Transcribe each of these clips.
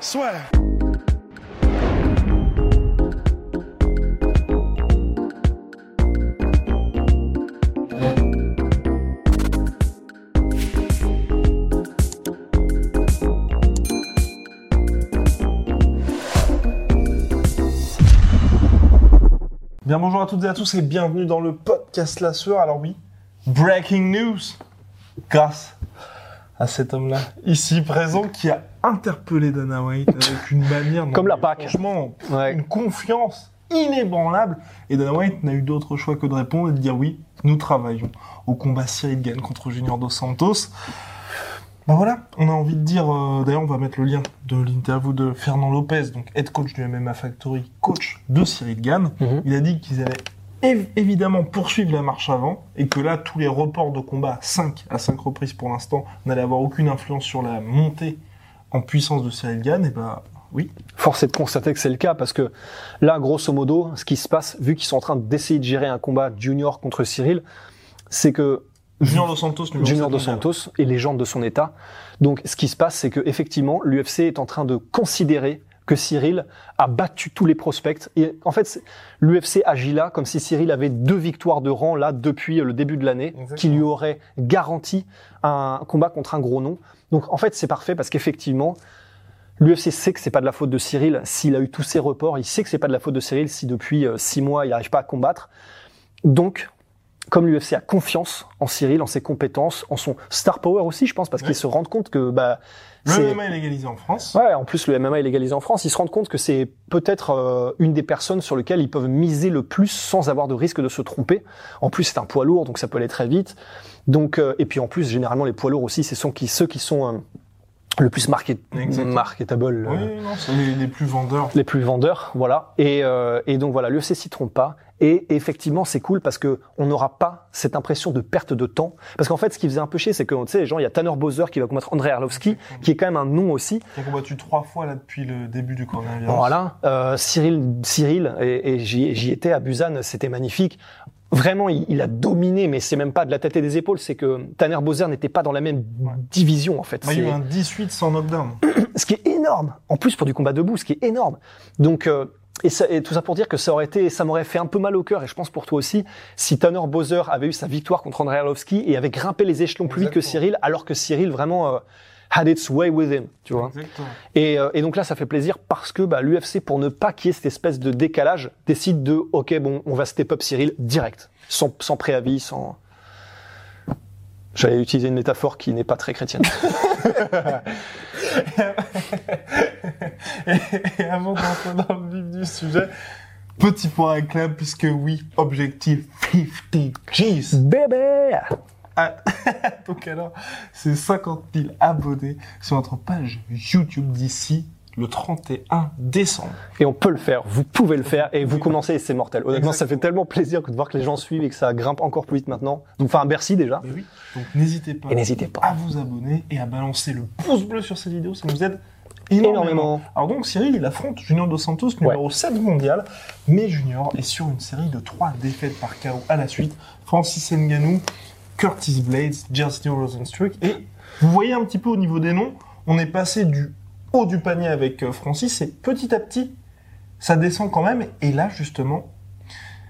Swear. Bien bonjour à toutes et à tous et bienvenue dans le podcast La Sueur. Alors oui, breaking news grâce à cet homme-là ici présent qui a interpellé Dana White avec une manière non, Comme la mais Pâque. franchement Ouais. une confiance inébranlable et Dana White n'a eu d'autre choix que de répondre et de dire oui, nous travaillons au combat Cyril Gann contre Junior Dos Santos. Ben voilà, on a envie de dire, euh, d'ailleurs on va mettre le lien de l'interview de Fernand Lopez, donc head coach du MMA Factory, coach de Cyril Gann. Mhm. Il a dit qu'ils allaient év- évidemment poursuivre la marche avant et que là tous les reports de combat, 5 à 5 reprises pour l'instant, n'allaient avoir aucune influence sur la montée en puissance de Cyril Gann. Et bah oui, Force est de constater que c'est le cas parce que là, grosso modo, ce qui se passe, vu qu'ils sont en train d'essayer de gérer un combat junior contre Cyril, c'est que Junior Dos Santos, Junior 7 Dos. Santos est légende de son état. Donc, ce qui se passe, c'est que effectivement, l'UFC est en train de considérer que Cyril a battu tous les prospects. Et en fait, l'UFC agit là comme si Cyril avait deux victoires de rang là depuis le début de l'année, qui lui auraient garanti un combat contre un gros nom. Donc, en fait, c'est parfait parce qu'effectivement, L'UFC sait que c'est pas de la faute de Cyril s'il a eu tous ses reports. Il sait que c'est pas de la faute de Cyril si depuis euh, six mois il n'arrive pas à combattre. Donc, comme l'UFC a confiance en Cyril, en ses compétences, en son star power aussi, je pense, parce Ouais. qu'ils se rendent compte que bah, Le MMA est légalisé en France. Ouais, en plus le MMA est légalisé en France. Ils se rendent compte que c'est peut-être euh, une des personnes sur lesquelles ils peuvent miser le plus sans avoir de risque de se tromper. En plus, c'est un poids lourd, donc ça peut aller très vite. Donc, euh, et puis en plus, généralement, les poids lourds aussi, c'est qui, ceux qui sont euh, le plus market, marketable. euh, Oui, non, c'est les, les plus vendeurs. les plus vendeurs, voilà. Et, euh, et donc voilà, l'UFC s'y trompe pas. Et effectivement, c'est cool parce que on n'aura pas cette impression de perte de temps. Parce qu'en fait, ce qui faisait un peu chier, c'est que tu sais, les gens, il y a Tanner Bowser qui va combattre Andrei Arlovski, qui est quand même un nom aussi. Qui a combattu trois fois là depuis le début du coronavirus. Voilà. Euh, Cyril, Cyril, et, et j'y étais à Busan, c'était magnifique. Vraiment, il, il a dominé, mais c'est même pas de la tête et des épaules, c'est que Tanner Bowser n'était pas dans la même Ouais. division en fait. Bah, il y a eu un 18 sans knockdown. ce qui est énorme. En plus pour du combat debout, ce qui est énorme. Donc euh, et, ça- et tout ça pour dire que ça aurait été, ça m'aurait fait un peu mal au cœur et je pense pour toi aussi si Tanner Bowser avait eu sa victoire contre Andrei Arlovski et avait grimpé les échelons plus vite que. Cyril, alors que Cyril vraiment euh, had its way with him, tu vois. Exactement. Et, euh, et donc là, ça fait plaisir parce que bah, l'UFC, pour ne pas qu'il y ait cette espèce de décalage, décide de OK, bon, on va step up Cyril direct, sans, sans préavis, sans. J'allais utiliser une métaphore qui n'est pas très chrétienne. Et avant d'entrer dans le vif du sujet, petit point à puisque oui, objectif 50 G's. Bébé Ah, donc alors, c'est 50 000 abonnés sur notre page YouTube d'ici le 31 décembre. Et on peut le faire, vous pouvez le faire, et vous commencez, et c'est mortel. Honnêtement, ça fait tellement plaisir que de voir que les gens suivent et que ça grimpe encore plus vite maintenant. Donc, enfin, merci déjà. Mais oui, donc n'hésitez pas, Et n'hésitez pas. à vous abonner et à balancer le pouce bleu sur cette vidéo, ça nous aide énormément. Énormément. Alors donc Cyril, il affronte Junior Dos Santos, numéro 7 mondial, mais Junior est sur une série de 3 défaites par KO à la suite. Francis Ngannou, Curtis Blades, Jairzinho Rosenstruck, et vous voyez un petit peu au niveau des noms, on est passé du haut du panier avec euh, Francis, et petit à petit, ça descend quand même, et là justement,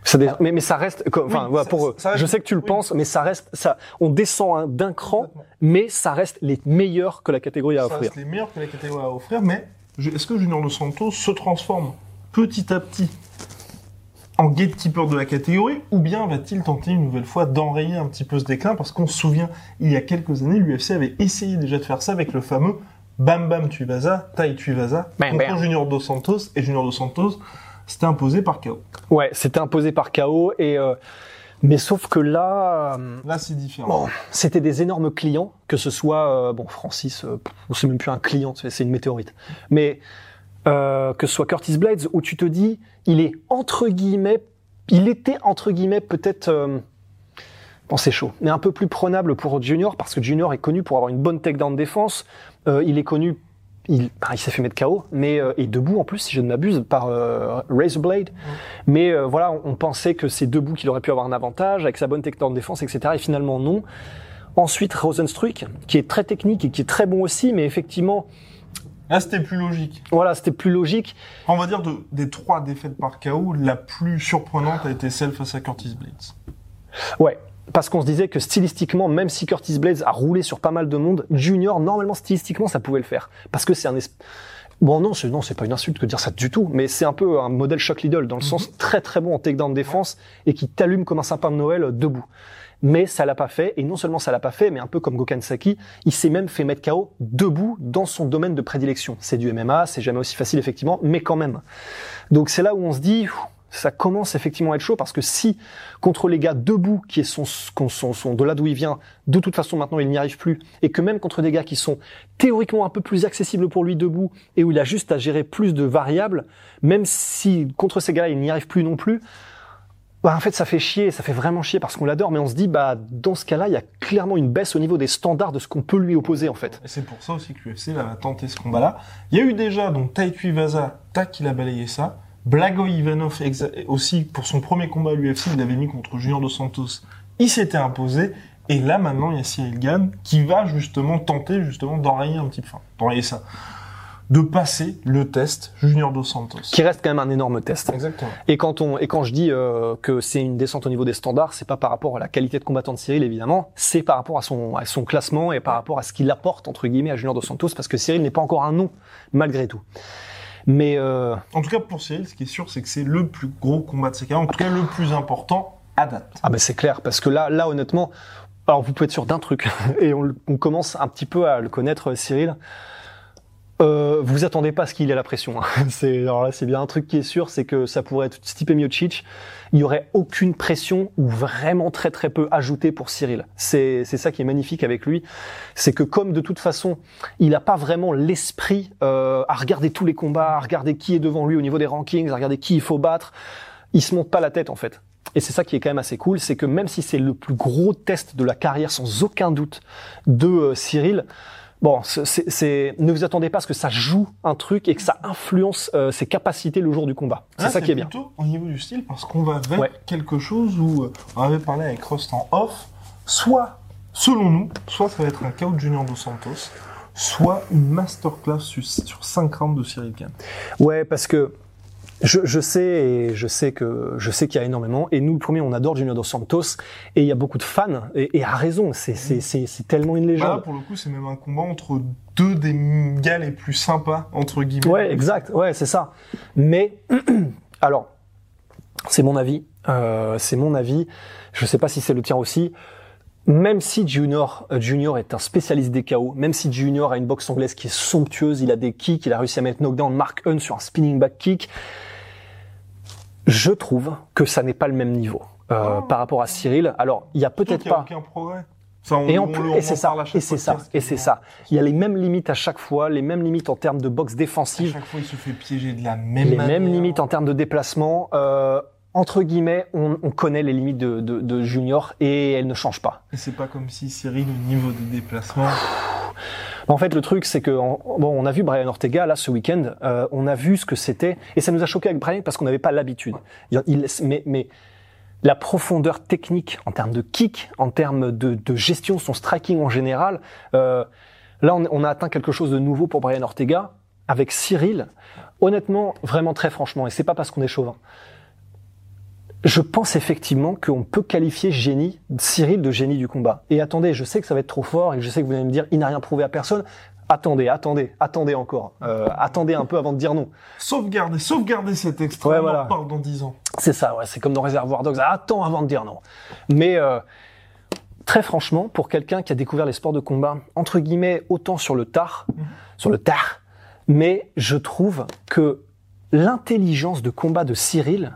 Ça dé- mais, mais ça reste, enfin, Oui, voilà, ça- pour, ça reste- je sais que tu le oui. penses, mais ça reste, ça, on descend hein, d'un cran, mais ça reste les meilleurs que la catégorie a à ça offrir. reste les meilleurs que la catégorie a à offrir, mais est-ce que Junior Dos Santos se transforme petit à petit en gatekeeper de la catégorie, ou bien va-t-il tenter une nouvelle fois d'enrayer un petit peu ce déclin? Parce qu'on se souvient, il y a quelques années, l'UFC avait essayé déjà de faire ça avec le fameux Bam Bam Tuivasa, Tai Tuivasa, Bam, contre. Junior Dos Santos, et Junior Dos Santos s'était imposé par KO. Ouais, c'était imposé par KO et euh, Mais sauf que là, euh, Là, c'est différent. bon, c'était des énormes clients, que ce soit, euh, bon, Francis, euh, c'est même plus un client, c'est c'est une météorite. Mais euh, que ce soit Curtis Blades, où tu te dis, il est entre guillemets, il était entre guillemets peut-être, euh, bon, c'est chaud, mais un peu plus prenable pour Junior, parce que Junior est connu pour avoir une bonne takedown défense. Euh, il est connu, il, bah, il s'est fait mettre KO, mais euh, et debout en plus, si je ne m'abuse, par euh, Razorblade. Mais euh, voilà, on, on pensait que c'est debout qu'il aurait pu avoir un avantage avec sa bonne takedown défense, etc. Et finalement non. Ensuite, Rosenstruck, qui est très technique et qui est très bon aussi, mais effectivement, Là, c'était plus logique. voilà, c'était plus logique. On va dire de, des trois défaites par KO, la plus surprenante a été celle face à Curtis Blades. Ouais. Parce qu'on se disait que stylistiquement, même si Curtis Blades a roulé sur pas mal de monde, Junior, normalement, stylistiquement, ça pouvait le faire. Parce que c'est un... Bon, non, c'est, non, c'est pas une insulte que de dire ça du tout, mais c'est un peu un modèle Shock Lidl, dans le sens très très bon en takedown défense et qui t'allume comme un sapin de Noël euh, debout. Mais ça l'a pas fait, et non seulement ça l'a pas fait, mais un peu comme Gokhan Saki, il s'est même fait mettre KO debout dans son domaine de prédilection. C'est du MMA, c'est jamais aussi facile effectivement, mais quand même. Donc c'est là où on se dit, ça commence effectivement à être chaud parce que si contre les gars debout qui sont, sont, sont de là d'où il vient, de toute façon maintenant il n'y arrive plus, et que même contre des gars qui sont théoriquement un peu plus accessibles pour lui debout et où il a juste à gérer plus de variables, même si contre ces gars-là il n'y arrive plus non plus, bah en fait ça fait chier, ça fait vraiment chier parce qu'on l'adore, mais on se dit bah dans ce cas-là il y a clairement une baisse au niveau des standards de ce qu'on peut lui opposer en fait. Et c'est pour ça aussi que l'UFC va tenter ce combat-là. Il y a eu déjà, donc Taiki Vaza, tac, il a balayé ça. Blago Ivanov aussi, pour son premier combat à l'UFC, il l'avait mis contre Junior Dos Santos. Il s'était imposé. Et là, maintenant, il y a Cyril Gann qui va justement tenter justement d'enrayer un petit peu, enfin, d'enrayer ça, de passer le test Junior Dos Santos. Qui reste quand même un énorme test. Exactement. Et quand on et quand je dis euh, que c'est une descente au niveau des standards, c'est pas par rapport à la qualité de combattant de Cyril évidemment, c'est par rapport à son à son classement et par rapport à ce qu'il apporte entre guillemets à Junior Dos Santos parce que Cyril n'est pas encore un nom malgré tout. Mais euh, En tout cas, pour Cyril, ce qui est sûr, c'est que c'est le plus gros combat de ses carrières, en tout cas le plus important à date. ah ben c'est clair parce que là là honnêtement, alors vous pouvez être sûr d'un truc et on, commence un petit peu à le connaître Cyril. Euh, vous attendez pas à ce qu'il ait la pression. hein. C'est alors là c'est bien un truc qui est sûr, c'est que ça pourrait être Stipe Miocic. Il y aurait aucune pression ou vraiment très très peu ajoutée pour Cyril. C'est c'est ça qui est magnifique avec lui, c'est que comme de toute façon il n'a pas vraiment l'esprit euh, à regarder tous les combats, à regarder qui est devant lui au niveau des rankings, à regarder qui il faut battre, il se monte pas la tête en fait. Et c'est ça qui est quand même assez cool, c'est que même si c'est le plus gros test de la carrière sans aucun doute de euh, Cyril, Bon, c'est- ne vous attendez pas à ce que ça joue un truc et que ça influence euh, ses capacités le jour du combat. C'est Là, ça qui est bien. plutôt au niveau du style, parce qu'on va vers Ouais. quelque chose où euh, on avait parlé avec Rust en off, soit, selon nous, soit ça va être un KO de Junior Dos Santos, soit une masterclass sur, sur 5 rounds de Cyril Gann. Ouais, parce que je, je sais et je sais que je sais qu'il y a énormément. Et nous, le premier, on adore Junior Dos Santos et il y a beaucoup de fans et, et à raison. C'est c'est c'est c'est tellement une Là, légende. pour le coup, c'est même un combat entre deux des gars les plus sympas, entre guillemets. Ouais, exact. Ouais, c'est ça. Mais alors, c'est mon avis. Euh, c'est mon avis. Je sais pas si c'est le tien aussi. Même si Junior, euh, Junior est un spécialiste des KO, même si Junior a une boxe anglaise qui est somptueuse, il a des kicks, il a réussi à mettre knockdown Mark Hunt sur un spinning back kick, je trouve que ça n'est pas le même niveau euh, Oh. par rapport à Cyril. Alors, il y a peut-être pas. aucun progrès? Enfin, on- Et et on c'est ça, à et c'est ça, et c'est ça. Il y a les mêmes limites à chaque fois, les mêmes limites en termes de boxe À défensive, chaque fois, il se fait piéger de la même les manière. mêmes limites en termes de déplacement. Euh, entre guillemets, on, on connaît les limites de, de, de Junior et elles ne changent pas. Et c'est pas comme si Cyril, au niveau des déplacements, En fait, le truc, c'est que en- bon, on a vu Brian Ortega là ce week-end, euh, on a vu ce que c'était, et ça nous a choqué avec Brian parce qu'on n'avait pas l'habitude. Il, il- mais, mais la profondeur technique en termes de kick, en termes de, de gestion, son striking en général, euh, là, on, on a atteint quelque chose de nouveau pour Brian Ortega. Avec Cyril, honnêtement, vraiment très franchement, et c'est pas parce qu'on est chauvin. Je pense effectivement qu'on peut qualifier génie, Cyril de génie du combat. Et attendez, je sais que ça va être trop fort et je sais que vous allez me dire, il n'a rien prouvé à personne. Attendez, attendez, attendez encore. Euh, attendez un peu avant de dire non. sauvegardez, sauvegardez cet extrait, Ouais, on voilà. en parle dans 10 ans. C'est ça, ouais, c'est comme dans Reservoir Dogs. Attends avant de dire non. Mais euh, très franchement, pour quelqu'un qui a découvert les sports de combat, entre guillemets, autant sur le tard, sur le tard, mais je trouve que l'intelligence de combat de Cyril,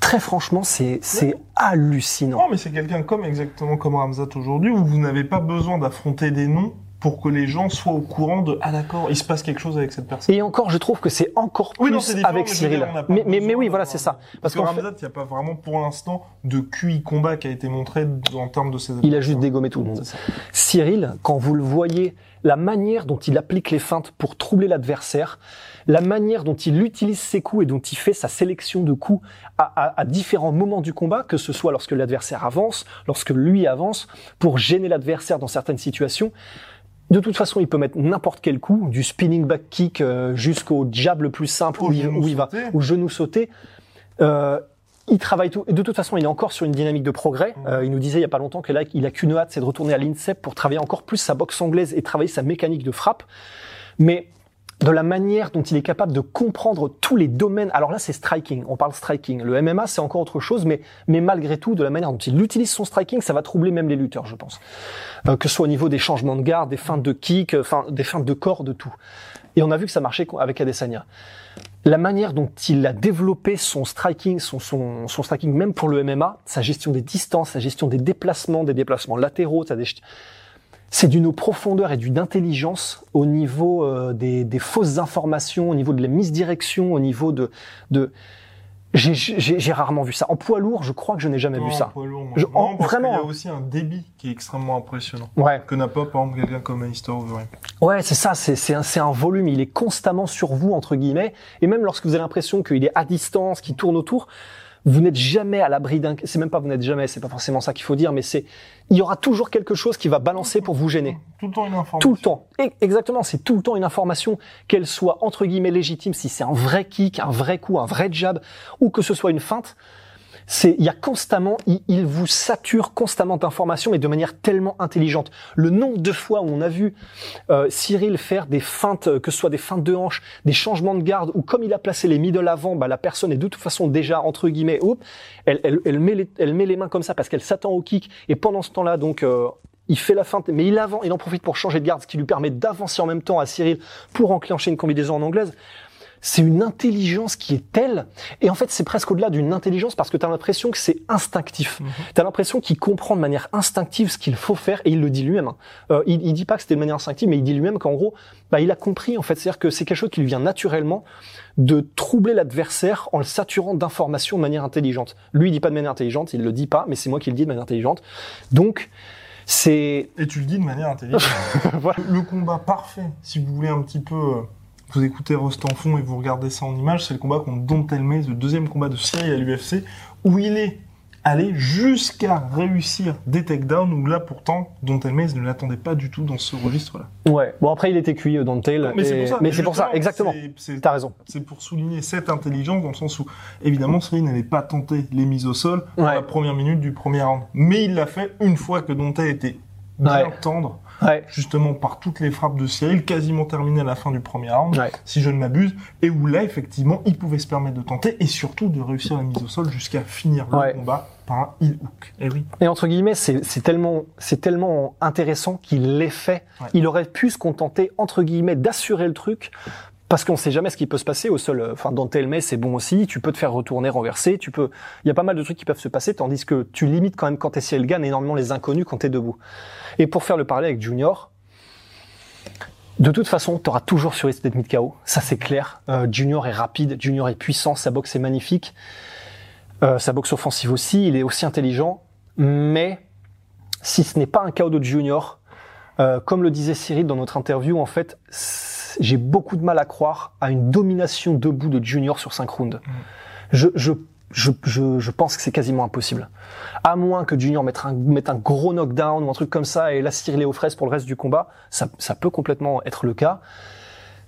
Très franchement, c'est c'est hallucinant. Non, mais c'est quelqu'un comme exactement comme Ramzat aujourd'hui, où vous n'avez pas besoin d'affronter des noms pour que les gens soient au courant de ah d'accord, il se passe quelque chose avec cette personne. Et encore, je trouve que c'est encore plus Oui, non, avec mais Cyril. dire, Mais, mais, mais besoin oui, voilà, c'est ça. Parce Parce que Ramzat, il n'y a pas vraiment pour l'instant de QI combat qui a été montré en termes de ses il a juste dégommé tout le monde. Cyril, quand vous le voyez, la manière dont il applique les feintes pour troubler l'adversaire, la manière dont il utilise ses coups et dont il fait sa sélection de coups à, à- à différents moments du combat, que ce soit lorsque l'adversaire avance, lorsque lui avance, pour gêner l'adversaire dans certaines situations. De toute façon, il peut mettre n'importe quel coup, du spinning back kick euh, jusqu'au jab le plus simple où il, où il va, au genou sauté. Euh, il travaille tout. De toute façon, il est encore sur une dynamique de progrès. Mhm. Euh, il nous disait il y a pas longtemps que là, il a qu'une hâte, c'est de retourner à l'INSEP pour travailler encore plus sa boxe anglaise et travailler sa mécanique de frappe. Mais de la manière dont il est capable de comprendre tous les domaines. Alors là, c'est striking. On parle striking. Le MMA, c'est encore autre chose, mais, mais malgré tout, de la manière dont il utilise son striking, ça va troubler même les lutteurs, je pense. Euh, que ce soit au niveau des changements de garde, des feintes de kick, euh, enfin, des feintes de corps, de tout. Et on a vu que ça marchait avec Adesanya. La manière dont il a développé son striking, son, son, son striking même pour le MMA, sa gestion des distances, sa gestion des déplacements, des déplacements latéraux, sa des- c'est d'une profondeur et d'une intelligence au niveau euh, des, des fausses informations, au niveau de la misdirection, au niveau de... de... J'ai- rarement vu ça. En poids lourd, je crois que je n'ai jamais Non, vu ça. poids lourd. Je- en- parce vraiment, qu'il y a hein. aussi un débit qui est extrêmement impressionnant. Ouais, Que n'a pas, par exemple, quelqu'un comme Alistair Overeem. ouais, c'est ça. C'est un, c'est un volume. Il est constamment sur vous entre guillemets. Et même lorsque vous avez l'impression qu'il est à distance, qu'il tourne autour, vous n'êtes jamais à l'abri d'un. C'est même pas vous n'êtes jamais. C'est pas forcément ça qu'il faut dire, mais c'est il y aura toujours quelque chose qui va balancer pour vous gêner. Tout le temps une information. Tout le temps. Et exactement, c'est tout le temps une information, qu'elle soit entre guillemets légitime, si c'est un vrai kick, un vrai coup, un vrai jab, ou que ce soit une feinte. C'est, il y a constamment, il, il vous sature constamment d'informations, mais de manière tellement intelligente. Le nombre de fois où on a vu euh, Cyril faire des feintes, euh, que ce soit des feintes de hanche, des changements de garde, ou comme il a placé les middle avant, bah, la personne est de toute façon déjà entre guillemets, hop, elle, elle, elle met les, elle met les mains comme ça parce qu'elle s'attend au kick, et pendant ce temps-là, donc euh, il fait la feinte, mais il avant, il en profite pour changer de garde, ce qui lui permet d'avancer en même temps à Cyril pour enclencher une combinaison en anglaise. C'est une intelligence qui est telle, et en fait c'est presque au-delà d'une intelligence parce que tu as l'impression que c'est instinctif. Mhm. Tu as l'impression qu'il comprend de manière instinctive ce qu'il faut faire, et il le dit lui-même. hein. Euh, il, il dit pas que c'était de manière instinctive, mais il dit lui-même qu'en gros, bah, il a compris en fait, c'est-à-dire que c'est quelque chose qui lui vient naturellement de troubler l'adversaire en le saturant d'informations de manière intelligente. Lui il dit pas de manière intelligente, il le dit pas, mais c'est moi qui le dis de manière intelligente. Donc c'est Et tu le dis de manière intelligente. Voilà. Le combat parfait, si vous voulez un petit peu euh, vous écoutez fond et vous regardez ça en image, c'est le combat contre Don Telmez, le deuxième combat de Cyril à l'UFC, où il est allé jusqu'à réussir des takedowns, où là pourtant, Don Telmez ne l'attendait pas du tout dans ce registre-là. ouais. Bon après il était cuit euh, le tail, Mais c'est pour ça, mais c'est pour ça, justement, exactement. T'as raison. C'est pour souligner cette intelligence dans le sens où, évidemment, Cyril n'allait pas tenter les mises au sol dans Ouais. la première minute du premier round. Mais il l'a fait une fois que Dontel était bien Ouais. tendre, Ouais. justement par toutes les frappes de Cyril, quasiment terminé à la fin du premier round, Ouais. si je ne m'abuse, et où là, effectivement, il pouvait se permettre de tenter et surtout de réussir la mise au sol jusqu'à finir le Ouais. combat par un heel hook. Et oui. Et entre guillemets, c'est tellement, c'est tellement intéressant qu'il l'ait fait. Ouais. Il aurait pu se contenter, entre guillemets, d'assurer le truc. Parce qu'on sait jamais ce qui peut se passer au sol. Enfin, dans Telmay, c'est bon aussi. Tu peux te faire retourner, renverser. Tu peux. Il y a pas mal de trucs qui peuvent se passer, tandis que tu limites quand même quand t'es Cyril Gann énormément les inconnus quand t'es debout. Et pour faire le parallèle avec Junior, de toute façon, t'auras toujours sur risque d'être mis de KO. Ça, c'est clair. Euh, Junior est rapide. Junior est puissant. Sa boxe est magnifique. Euh, sa boxe offensive aussi. Il est aussi intelligent. Mais si ce n'est pas un KO de Junior, euh, comme le disait Cyril dans notre interview, en fait, c'est- j'ai beaucoup de mal à croire à une domination debout de Junior sur 5 rounds. Je, je, je, je, je pense que c'est quasiment impossible. À moins que Junior mette un, mette un gros knockdown ou un truc comme ça et Cyril est aux fraises pour le reste du combat, ça, ça peut complètement être le cas.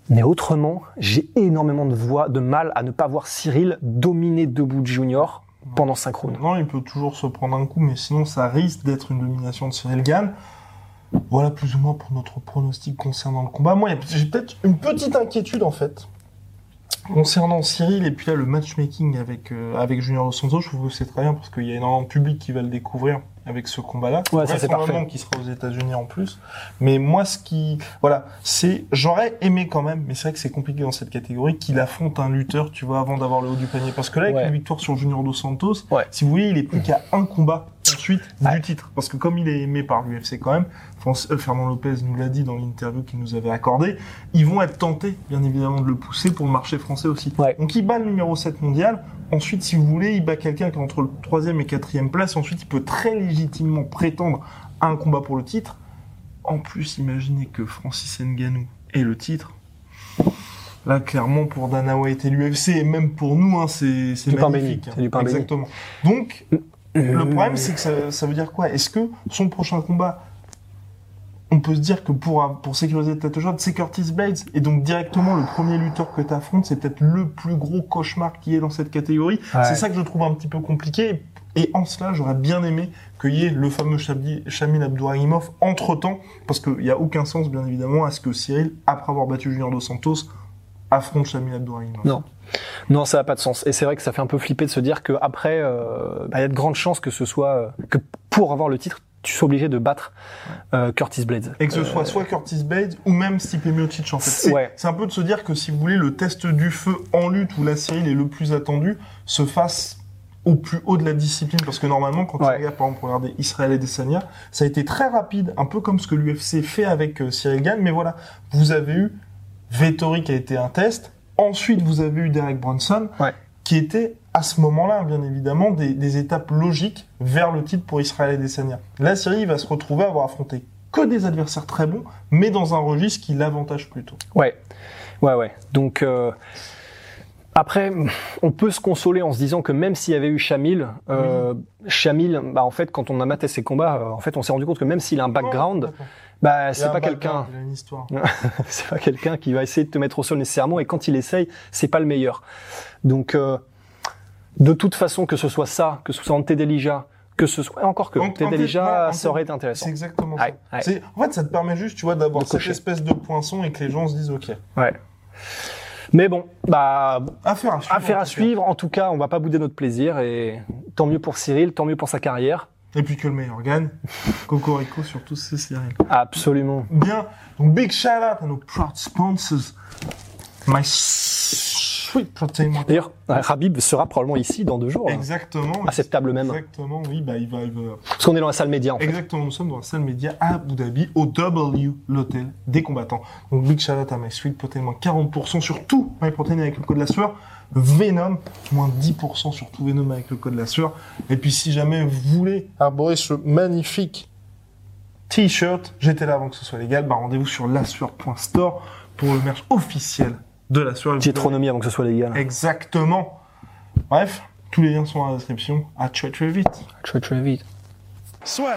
Mais autrement, j'ai énormément de, voix, de mal à ne pas voir Cyril dominer debout de Junior pendant 5 rounds. Non, il peut toujours se prendre un coup, mais sinon, ça risque d'être une domination de Cyril Gann. Voilà plus ou moins pour notre pronostic concernant le combat. Moi, j'ai peut-être une petite inquiétude en fait concernant Cyril et puis là le matchmaking avec euh, avec Junior Dos. Je trouve que c'est très bien parce qu'il y a énormément de public qui va le découvrir avec ce combat-là. Ouais, ça c'est parfait. qui sera aux États-Unis en plus. Mais moi, ce qui, voilà, c'est, j'aurais aimé quand même, mais c'est vrai que c'est compliqué dans cette catégorie, qu'il affronte un lutteur, tu vois, avant d'avoir le haut du panier. Parce que là, avec Ouais. une victoire sur Junior Dos Santos, Ouais. si vous voulez, il est plus qu'à un combat ensuite Ouais. du titre. Parce que comme il est aimé par l'UFC quand même, France, euh, Fernand Lopez nous l'a dit dans l'interview qu'il nous avait accordé, ils vont être tentés, bien évidemment, de le pousser pour le marché français aussi. Ouais. Donc il bat le numéro 7 mondial. Ensuite, si vous voulez, il bat quelqu'un qui est entre le troisième et quatrième place. Ensuite, il peut très légitimement prétendre à un combat pour le titre. En plus, imaginez que Francis Ngannou ait le titre. Là, clairement, pour Dana White et l'UFC, et même pour nous, hein, c'est magnifique. hein. c'est du pain béni. Exactement. Donc, le problème, c'est que ça, ça veut dire quoi? Est-ce que son prochain combat, on peut se dire que pour, pour sécuriser ta tête c'est Curtis Blades, et donc directement le premier lutteur que tu affrontes, c'est peut-être le plus gros cauchemar qui est dans cette catégorie. Ouais. C'est ça que je trouve un petit peu compliqué. Et en cela, j'aurais bien aimé qu'il y ait le fameux Shamil Abdourahimov entre-temps, parce qu'il n'y a aucun sens, bien évidemment, à ce que Cyril, après avoir battu Junior Dos Santos, affronte Shamil Abdourahimov. Non. Non, ça n'a pas de sens. Et c'est vrai que ça fait un peu flipper de se dire qu'après, euh, bah, il y a de grandes chances que ce soit euh, que pour avoir le titre, tu sois obligé de battre euh, Curtis Blades. Et que ce soit soit Curtis Blades ou même Stipe Miocic en fait. C'est Ouais. un peu de se dire que si vous voulez le test du feu en lutte où la Cyril est le plus attendu se fasse au plus haut de la discipline parce que normalement quand Ouais. tu regardes par exemple regarder Israël et Desania ça a été très rapide un peu comme ce que l'UFC fait avec euh, Cyril Gann mais voilà vous avez eu Vettori qui a été un test ensuite vous avez eu Derek Brunson Ouais. qui était à ce moment-là, bien évidemment, des, des étapes logiques vers le titre pour Israël et Desania. Là, Cyril il va se retrouver à avoir affronté que des adversaires très bons, mais dans un registre qui l'avantage plutôt. Ouais, ouais, ouais. Donc euh, après, on peut se consoler en se disant que même s'il y avait eu Shamil, euh, Shamil, bah en fait, quand on a maté ses combats, euh, en fait, on s'est rendu compte que même s'il a un background, Oh, bah c'est pas quelqu'un, c'est pas quelqu'un qui va essayer de te mettre au sol nécessairement. Et quand il essaye, c'est pas le meilleur. Donc euh, de toute façon, que ce soit ça, que ce soit Ante Delija, que ce soit encore que En- Ante en fait, Delija, non, ça en aurait été intéressant. C'est exactement Ouais, ça. ouais. En fait, ça te permet juste, tu vois, d'avoir cette espèce de poinçon et que les gens se disent, OK, Ouais. Mais bon, bah affaire à suivre. Affaire à tout cas. suivre. En tout cas, on va pas bouder notre plaisir et tant mieux pour Cyril, tant mieux pour sa carrière. Et puis que le meilleur gagne. Cocorico, surtout, c'est Cyril. Absolument. Bien. Donc, big shout out à nos proud sponsors. My water. D'ailleurs, Rabib sera probablement ici dans deux jours. là. Exactement. À cette table même. Exactement, oui, bah, il va, il va- Parce qu'on est dans la salle média. En fait. Exactement, nous sommes dans la salle média à Abu Dhabi, au W, l'hôtel des combattants. Donc, big shout out à My Sweet Protein, moins 40% sur tout My Protein avec le code de la sueur. Venom, moins 10% sur tout Venom avec le code de la sueur. Et puis, si jamais vous voulez arborer ce magnifique t-shirt, j'étais là avant que ce soit légal, bah, rendez-vous sur lasueur.store pour le merch officiel de la trop nommé avant que ce soit légal. Exactement. Bref, tous les liens sont dans la description. À très très vite. Très très vite. Soit.